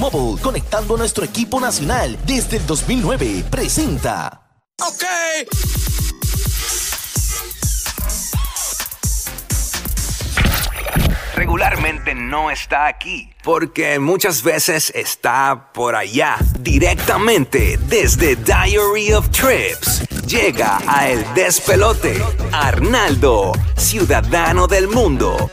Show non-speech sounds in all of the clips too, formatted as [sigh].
T-Mobile, conectando a nuestro equipo nacional desde el 2009. Presenta. Ok. regularmente no está aquí, porque muchas veces está por allá, directamente desde Diary of Trips. Llega a El Despelote, Arnaldo, ciudadano del mundo.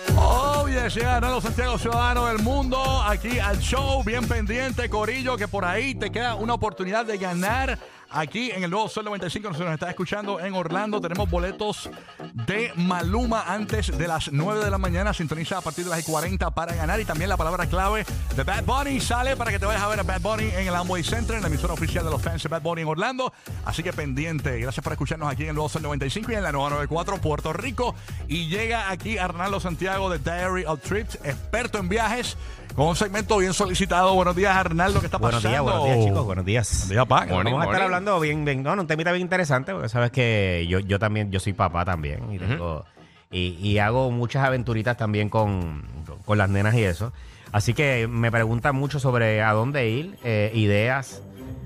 Llega Arnaldo Santiago, ciudadano del mundo, aquí al show, bien pendiente, Corillo, que por ahí te queda una oportunidad de ganar aquí en el nuevo Sol 95. Nos está escuchando en Orlando. Tenemos boletos de Maluma antes de las 9 de la mañana. Sintoniza a partir de las 40 para ganar. Y también la palabra clave de Bad Bunny sale para que te vayas a ver a Bad Bunny en el Amway Center, en la emisora oficial de los fans de Bad Bunny en Orlando. Así que pendiente. Gracias por escucharnos aquí en el nuevo Sol 95 y en la nueva 94 Puerto Rico. Y llega aquí Arnaldo Santiago de Diary of Trips, experto en viajes. Con un segmento bien solicitado. Buenos días, Arnaldo. ¿Qué está Buenos pasando? días, buenos días, chicos. Buenos días. Buenos días, pa. Morning, Vamos a estar morning. hablando bien, bien, no, no, un temita bien interesante, porque sabes que yo, yo también, yo soy papá también y tengo, y, y hago muchas aventuritas también con, con las nenas y eso. Así que me preguntan mucho sobre a dónde ir, eh, ideas.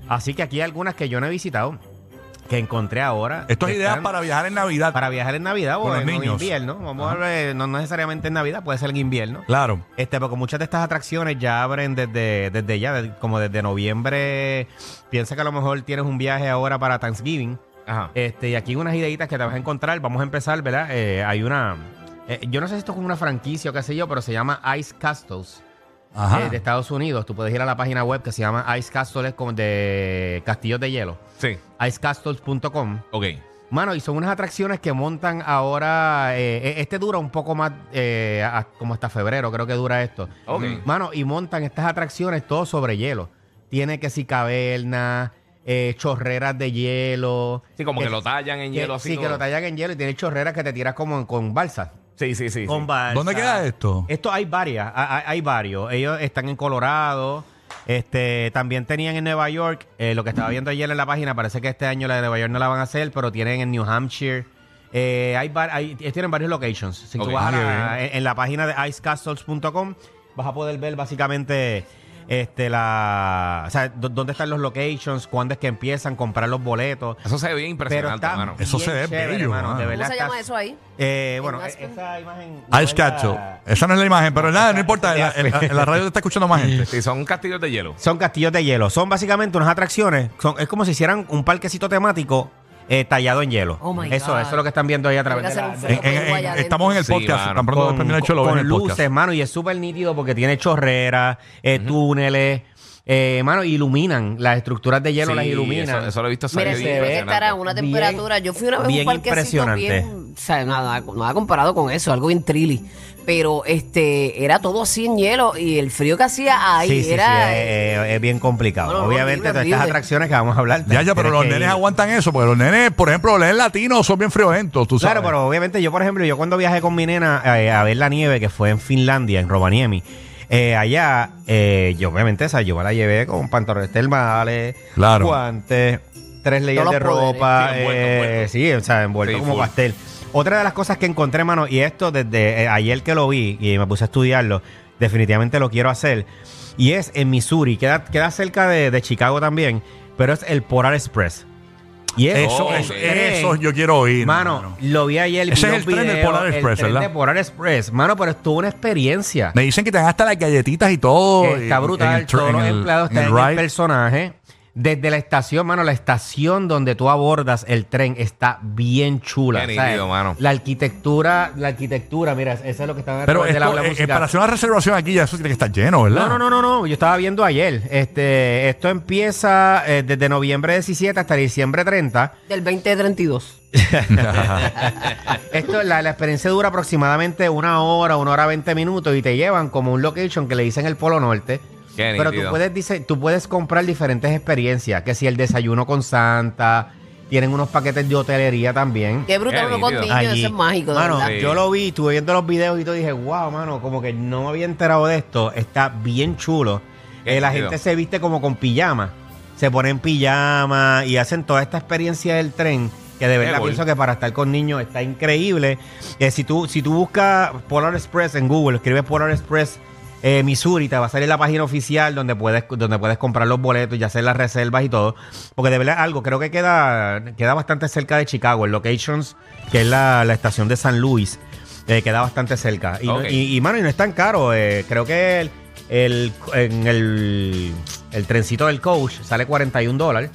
Así que aquí hay algunas que yo no he visitado, que encontré ahora. Esto es ideas para viajar en Navidad. para viajar en Navidad o en, niños. invierno. Vamos a ver, no necesariamente en Navidad, puede ser en invierno. Claro. Este, porque muchas de estas atracciones ya abren desde, desde ya, como desde noviembre. Piensa que a lo mejor tienes un viaje ahora para Thanksgiving. Ajá. Este, y aquí unas ideitas que te vas a encontrar. Vamos a empezar, ¿verdad? Eh, hay una. eh, yo no sé si esto es como una franquicia o qué sé yo, pero se llama Ice Castles. Eh, de Estados Unidos. Tú puedes ir a la página web que se llama Ice Castles como de castillos de hielo. Sí. icecastles.com. Ok. Mano, y son unas atracciones que montan ahora. eh, eh, este dura un poco más, eh, a- como hasta febrero, creo que dura esto. Ok. Mano, y montan estas atracciones todo sobre hielo. Tiene que si cavernas, eh, chorreras de hielo. Sí, como que lo tallan en hielo así. Sí, que todo. lo tallan en hielo y tiene chorreras que te tiras como con balsa. Sí, sí, sí. Con sí. balsa. ¿Dónde queda esto? Esto hay varias, hay, hay- hay varios. Ellos están en Colorado. Este, también tenían en Nueva York, eh, lo que estaba viendo ayer en la página, parece que este año la de Nueva York no la van a hacer, pero tienen en New Hampshire. Eh, hay, var- hay- ellos tienen varios locations. Si tú vas a la- en, en la página de icecastles.com vas a poder ver básicamente este la o sea, dó- dónde están los locations, cuándo es que empiezan, comprar los boletos. Eso se ve bien Pero impresionante, está mano. Eso bien se ve chévere, bello, de ¿Cómo verdad se llama eso ahí? Eh, bueno, Aspen. esa imagen no Ice es la- Castle. Esa no es la imagen, pero nada, no importa. En la, en la- en la radio te está escuchando más gente. Sí, son castillos de hielo. Son castillos de hielo. Son básicamente unas atracciones. Son, es como si hicieran un parquecito temático eh, tallado en hielo. Oh, my eso, God. eso es lo que están viendo ahí a través de la... hacer un En- en- en- Allá estamos en el Sí, podcast. mano. Tan pronto con, termine el show, lo ven con en el luces, podcast. mano, y es súper nítido porque tiene chorreras, eh, túneles, eh, mano, iluminan. Las estructuras de hielo Sí, las iluminan. Eso, eso lo he visto Mira, salir se bien ve que impresionante. estará a una Bien- temperatura. Yo fui una vez a bien un parquecito impresionante. bien. O sea, nada, nada comparado con eso, algo bien trilly. Pero este era todo así en hielo y el frío que hacía ahí Sí, sí, era. sí, es, es- es bien complicado. No, no, Obviamente, horrible, todas estas horrible. atracciones que vamos a hablar. Ya, ya, pero tienes los que nenes ir. aguantan eso, porque los nenes, por ejemplo, los nenes latinos son bien friolentos, tú sabes. Claro, pero obviamente yo, por ejemplo, yo cuando viajé con mi nena eh, a ver la nieve, que fue en Finlandia, en Rovaniemi, eh, allá, eh, yo obviamente esa yo me la llevé con pantalones termales, Claro. guantes, tres Todos de los poderes. ropa, Sí, envuelto, eh, envuelto. sí, o sea, envuelto Sí, como full. pastel. Otra de las cosas que encontré, mano, y esto desde eh, ayer que lo vi y me puse a estudiarlo, definitivamente lo quiero hacer, y es en Missouri, queda, queda cerca de, de Chicago también, pero es el Polar Express. Y es eso, Oh, eso, yo quiero oír. Mano, lo vi ayer. Ese es el tren del Polar Express, el tren ¿verdad? de Polar Express. Mano, pero estuvo una experiencia. Me dicen que te dan hasta las galletitas y todo. Está brutal. en el tr- Todos en los empleados están en el personaje. Desde la estación, mano, la estación donde tú abordas el tren está bien chula. Qué mano. La arquitectura, la arquitectura, mira, eso es lo que están Pero esto, aula eh, para hacer una reservación aquí ya eso tiene que estar lleno, ¿verdad? No, no, no, no, no. Yo estaba viendo ayer. Este, esto empieza eh, desde noviembre 17 hasta diciembre 30. Del 2032. [laughs] Esto, la, la experiencia dura aproximadamente una hora, una hora 20 minutos y te llevan como un location que le dicen el Polo Norte. Qué Pero tú puedes, dice, tú puedes comprar diferentes experiencias, que si el desayuno con Santa, tienen unos paquetes de hotelería también. Qué brutal uno con niños, eso es mágico, de Mano, verdad. Sí. yo lo vi, estuve viendo los videos y todo dije, wow, mano, como que no me había enterado de esto. Está bien chulo. Qué Eh, la nítido. gente se viste como con pijama. Se ponen pijama y hacen toda esta experiencia del tren. Que de verdad cool. pienso que para estar con niños está increíble. Eh, si, tú, si tú buscas Polar Express en Google, escribes Polar Express eh, Missouri, te va a salir la página oficial donde puedes, donde puedes comprar los boletos y hacer las reservas y todo. Porque de verdad algo, creo que queda, queda bastante cerca de Chicago, en Locations, que es la, la estación de San Luis, eh, queda bastante cerca. Y, y, mano, y no es tan caro. eh, creo que el, el, en el, el trencito del coach sale 41 dólares.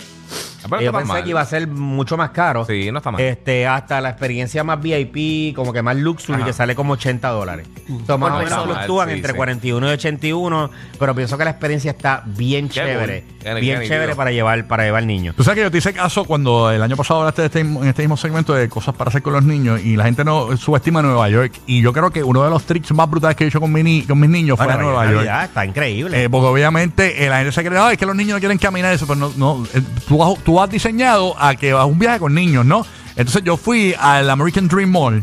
Ah, pero yo pensé mal. que iba a ser mucho más caro. Sí, no está mal. Este, hasta la experiencia más VIP, como que más luxury, Ajá. que sale como 80 dólares. Entonces, más o menos fluctúan Sí, entre sí. 41 y 81, pero pienso que la experiencia está bien Qué chévere. cool. Qué- Bien qué chévere para llevar, para llevar niños. Tú sabes que yo te hice caso cuando el año pasado hablaste de este, en este mismo segmento de cosas para hacer con los niños y la gente no subestima Nueva York. Y yo creo que uno de los tricks más brutales que he hecho con, mi ni- con mis niños fue a Bueno, Nueva en York. Está increíble. Eh, porque obviamente eh, la gente se cree, "Ay, es que los niños no quieren caminar eso, pero no, no eh, tú, has, tú has diseñado a que vas a un viaje con niños, ¿no? Entonces yo fui al American Dream Mall.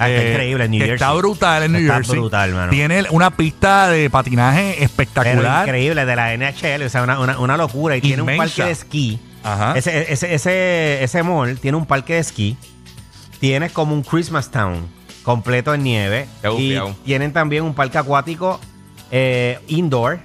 Ah, está increíble en New Jersey. Está brutal en New Está Jersey. brutal, mano. Tiene una pista de patinaje pero espectacular. increíble, de la NHL, o sea, una, una, una locura. Y tiene un parque de esquí. Ajá. Ese, ese, ese, ese mall tiene un parque de esquí. Tienes como un Christmas Town completo en nieve. Qué y tienen también un parque acuático eh, indoor.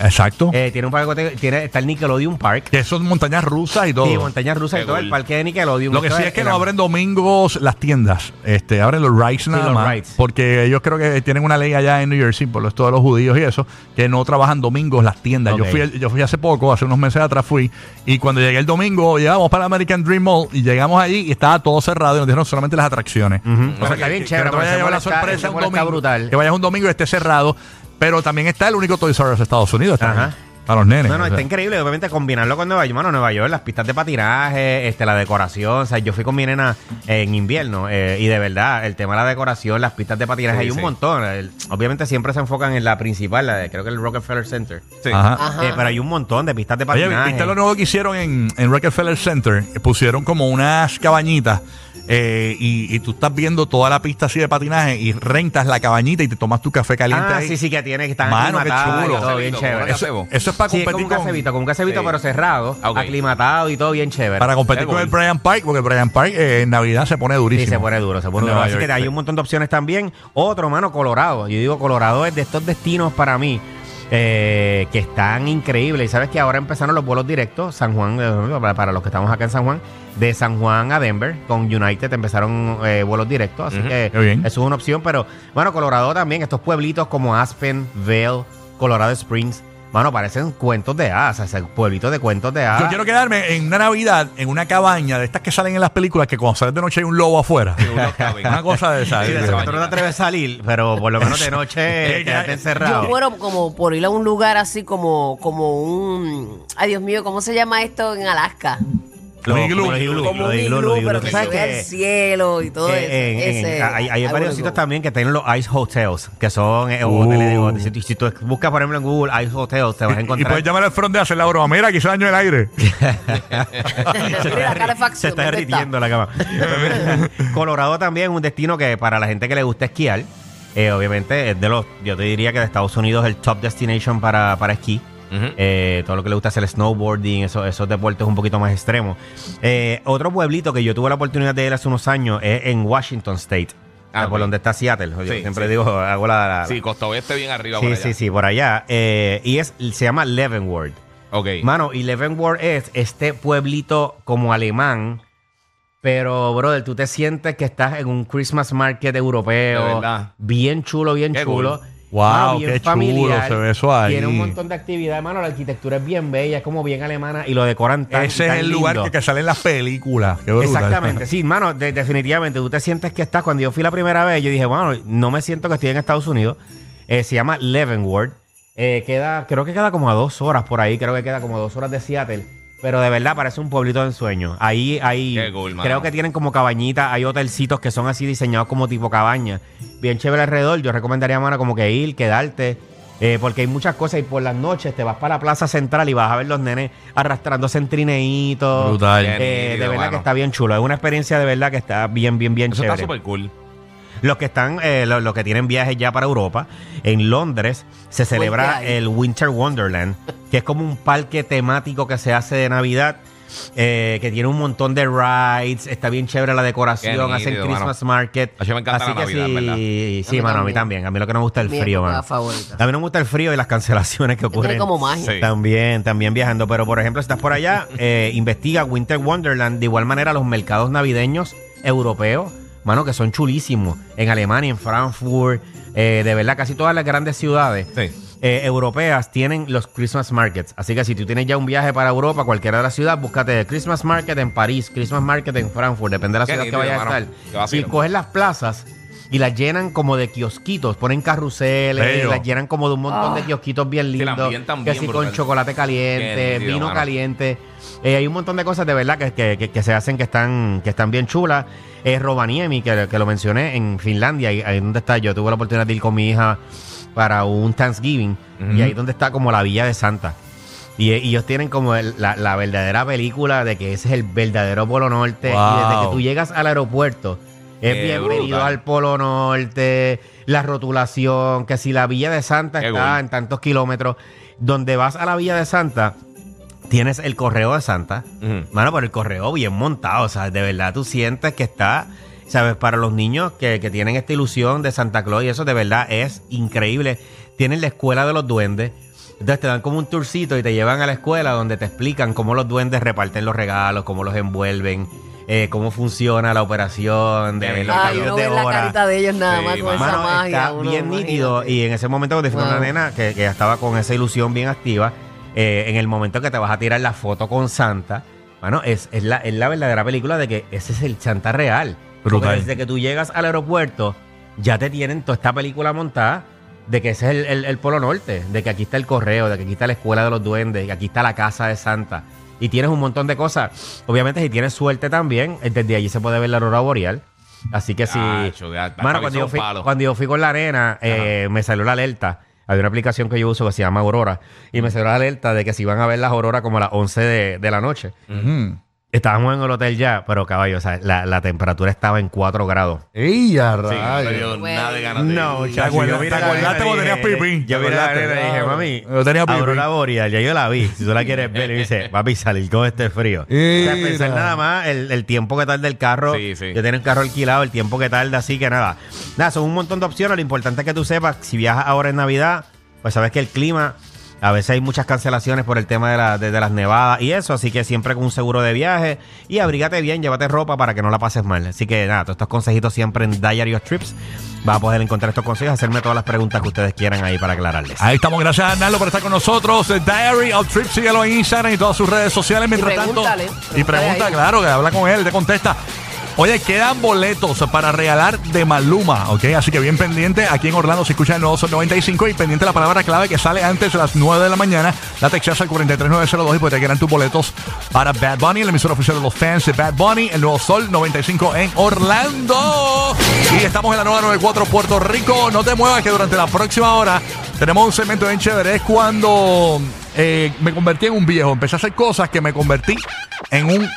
Exacto. Eh, tiene un parque tiene, está el Nickelodeon Park. que son montañas rusas y todo. Sí, montañas rusas y todo. El parque de Nickelodeon. Lo que sí es que no abren domingos las tiendas. Este, abren los rides nada los más. Porque ellos creo que tienen una ley allá en New Jersey, por lo todos los judíos y eso, que no trabajan domingos las tiendas. Yo, fui, yo fui hace poco, hace unos meses atrás fui, y cuando llegué el domingo, llegamos para el American Dream Mall y llegamos allí y estaba todo cerrado y nos dijeron solamente las atracciones. O sea, está que- bien que chévere. no te vayas a llevar la está- sorpresa un está domingo. brutal. Que vayas un domingo y esté cerrado. Pero también está el único Toys R Us de Estados Unidos. Ajá. Para los nenes. No, no, o sea. está increíble. Obviamente combinarlo con Nueva York. Mano, Nueva York, las pistas de patinaje, este, la decoración. O sea, yo fui con mi nena en invierno eh, y de verdad, el tema de la decoración, las pistas de patinaje, Sí, hay un sí. montón. El- obviamente siempre se enfocan en la principal, la de, creo que el Rockefeller Center. Sí. Ajá. Ajá. Eh, pero hay un montón de pistas de Oye, patinaje. ¿viste lo nuevo que hicieron en, en Rockefeller Center? Eh, Pusieron como unas cabañitas eh, y, y tú estás viendo toda la pista así de patinaje y rentas la cabañita y te tomas tu café caliente Ah, ahí. sí, sí, que tiene que estar Mano, qué y chulo. todo bien chévere. Eso, es para sí, es como competir un con, como un casevito, Sí. pero cerrado, Ah, aclimatado y todo bien chévere. para competir con el. Brian Park, porque el Brian Park eh, en Navidad se pone durísimo. Sí, se pone duro, se pone duro. Así York, que hay un montón de opciones también. Otro, mano, Colorado. Yo digo, Colorado es de estos destinos para mí eh, que están increíbles. Y sabes que ahora empezaron los vuelos directos, San Juan, para, los que estamos acá en San Juan, de San Juan a Denver, con United empezaron eh, vuelos directos. Así que eso es una opción. Pero, bueno, Colorado también, estos pueblitos como Aspen, Vail, Colorado Springs. Mano, parecen cuentos de hadas, o sea, pueblitos de cuentos de hadas. Yo quiero quedarme en una Navidad, en una cabaña de estas que salen en las películas, que cuando sales de noche hay un lobo afuera. una cosa de esa. Sí, de tú no te atreves a salir, pero por lo menos de noche [laughs] quédate encerrado. Yo muero como por ir a un lugar así como, como un... Ay, Dios mío, ¿cómo se llama esto en Alaska? Los iglú. los iglú, Como los un iglú, iglú, los iglú. pero Tú que sabes que, cielo y todo eh, eso. en- en- Ese- hay, varios sitios también que tienen los ice hotels, que son eh, Uh. hoteles de hoteles. Si, si tú buscas, por ejemplo, en Google ice hotels, te vas a Y encontrar. puedes llamar al front de hacer la broma. Mira, aquí se daño el aire. [laughs] se Mira está, calefacción, se está ¿dónde derritiendo la cama. [laughs] Colorado también es un destino que para la gente que le gusta esquiar, eh, obviamente es de los, yo te diría que de Estados Unidos es el top destination para, para esquí. Eh, todo lo que le gusta hacer el snowboarding, eso- esos deportes un poquito más extremos. Eh, otro pueblito que yo tuve la oportunidad de ir hace unos años es en Washington State, Ah, por donde está Seattle. Yo Sí, siempre sí. digo, hago la... la- Sí, Costa Oeste bien arriba sí, por allá. sí, sí, por allá. Eh, y es, se llama Leavenworth. Ok. Mano, y Leavenworth es este pueblito como alemán, pero, brother, tú te sientes que estás en un Christmas market europeo. De verdad. Bien chulo, bien Qué chulo. cool. Wow, bien qué chulo se ve eso ahí. Tiene un montón de actividades, mano. La arquitectura es bien bella, es como bien alemana y lo decoran tan Ese es el lugar que, que sale en las películas. Qué. Exactamente, sí, mano, de- definitivamente. Tú te sientes que estás. Cuando yo fui la primera vez, yo dije, bueno, no me siento que estoy en Estados Unidos. Eh, se llama Leavenworth. Eh, queda, creo que queda como a dos horas por ahí. Creo que queda como a dos horas de Seattle. Pero de verdad parece un pueblito de ensueño. Ahí, ahí. Qué cool, mano. creo que tienen como cabañitas. Hay hotelcitos que son así diseñados como tipo cabaña. Bien chévere alrededor. Yo recomendaría, mano, como que ir, quedarte. eh, porque hay muchas cosas y por las noches te vas para la plaza central y vas a ver los nenes arrastrándose en trineitos. Brutal. Eh, de verdad que está bien chulo. Es una experiencia de verdad que está bien, bien, bien Eso chévere. está súper cool. Los que están, eh, lo- los, que tienen viajes ya para Europa, en Londres se celebra el Winter Wonderland, que es como un parque temático que se hace de Navidad, eh, que tiene un montón de rides, está bien chévere la decoración, hacen Christmas mano. market. A mí me encanta Así la que Navidad, ¿verdad? sí, sí, A mí mano, a mí también. A mí lo que no me gusta es el Mi frío, mano. favorita. A mí no me gusta el frío y las cancelaciones que Tiene ocurren. como magia. Sí. También, también viajando. Pero, por ejemplo, si estás por allá, eh, investiga Winter Wonderland. De igual manera, los mercados navideños europeos, mano, que son chulísimos. En Alemania, en Frankfurt, eh, de verdad, casi todas las grandes ciudades Sí. eh, europeas tienen los Christmas markets. Así que si tú tienes ya un viaje para Europa, cualquiera de las ciudades, búscate Christmas Market en París, Christmas Market en Frankfurt, depende de la ciudad que vayas a estar. Y coges las plazas y las llenan como de kiosquitos, ponen carruseles, Bello. las llenan como de un montón de kiosquitos bien lindos, que bien si con chocolate caliente, vino mano. caliente. Eh, hay un montón de cosas de verdad que, que- que- que se hacen que están, que están bien chulas. Es Rovaniemi, que, que lo mencioné en Finlandia, ahí, ahí donde está. Yo tuve la oportunidad de ir con mi hija para un Thanksgiving y ahí donde está como la Villa de Santa. Y, y ellos tienen como el- la, la verdadera película de que ese es el verdadero Polo Norte. Y desde que tú llegas al aeropuerto, es Qué bienvenido brutal. al Polo Norte, la rotulación, que si la Villa de Santa Qué está en tantos kilómetros, donde vas a la Villa de Santa, tienes el correo de Santa, Ujú. mano, pero el correo bien montado, o sea, de verdad tú sientes que está, sabes, para los niños que, que tienen esta ilusión de Santa Claus y eso de verdad es increíble. Tienen la escuela de los duendes. Entonces te dan como un tourcito y te llevan a la escuela donde te explican cómo los duendes reparten los regalos, cómo los envuelven, eh, cómo funciona la operación de Qué los. Ay, cambios uno de ve la hora. carita de ellos nada Sí, más con mano. esa Mano, magia. está uno, bien nítido. imagínate. Y en ese momento, cuando fue una Wow. nena que, que ya estaba con esa ilusión bien activa, eh, en el momento que te vas a tirar la foto con Santa, bueno, es, es, la, es la verdadera película de que ese es el Santa real. Porque Brutal. desde que tú llegas al aeropuerto, ya te tienen toda esta película montada de que ese es el, el- el Polo Norte, de que aquí está el correo, de que aquí está la escuela de los duendes, que aquí está la casa de Santa. Y tienes un montón de cosas. Obviamente, si tienes suerte también, desde allí se puede ver la aurora boreal. Así que hasta Mano, cuando yo, fui, cuando yo fui con la arena, eh, me salió la alerta. Hay una aplicación que yo uso que se llama Aurora. Y me salió la alerta de que se iban a ver las auroras como a las 11 de, de la noche. Ujú. Estábamos en el hotel ya, pero caballo, o sea, la, la temperatura estaba en 4 grados. ¡Ey, a Sí, no te dio Bueno. nada de ganas de No, ir. ¿Te acuerdas- te acordaste cuando tenías pipí? Yo ¿Te miré a la acordaste? arena y dije, mami, [laughs] Yo tenía pipí. Aurora Boreal, ya yo la vi. Si tú la quieres ver, y me dice, papi, salir con este frío. O sea, Mira. pensar nada más el, el tiempo que tarda el carro. Sí, sí. Yo tengo el carro alquilado, el tiempo que tarda, así que nada. Nada, son un montón de opciones. Lo importante es que tú sepas, si viajas ahora en Navidad, pues sabes que el clima, a veces hay muchas cancelaciones por el tema de, la- de- de las nevadas y eso, así que siempre con un seguro de viaje y abrígate bien, llévate ropa para que no la pases mal. Así que nada, todos estos consejitos siempre en Diary of Trips. Vas a poder encontrar estos consejos, hacerme todas las preguntas que ustedes quieran ahí para aclararles. Ahí estamos, gracias Arnaldo por estar con nosotros. The Diary of Trip, síguelo en Instagram y todas sus redes sociales. Mientras tanto, y pregunta, ahí. claro, que habla con él, te contesta. Oye, quedan boletos para regalar de Maluma, ¿ok? Así que bien pendiente. Aquí en Orlando se escucha el nuevo Sol 95 y pendiente la palabra clave que sale antes de las 9 de la mañana. La texas al 43902 y pues te quedan tus boletos para Bad Bunny, el emisor oficial de los fans de Bad Bunny, el nuevo Sol 95 en Orlando. Y estamos en la nueva 94 Puerto Rico. No te muevas que durante la próxima hora tenemos un segmento bien chévere. Es cuando eh, me convertí en un viejo. Empecé a hacer cosas que me convertí en un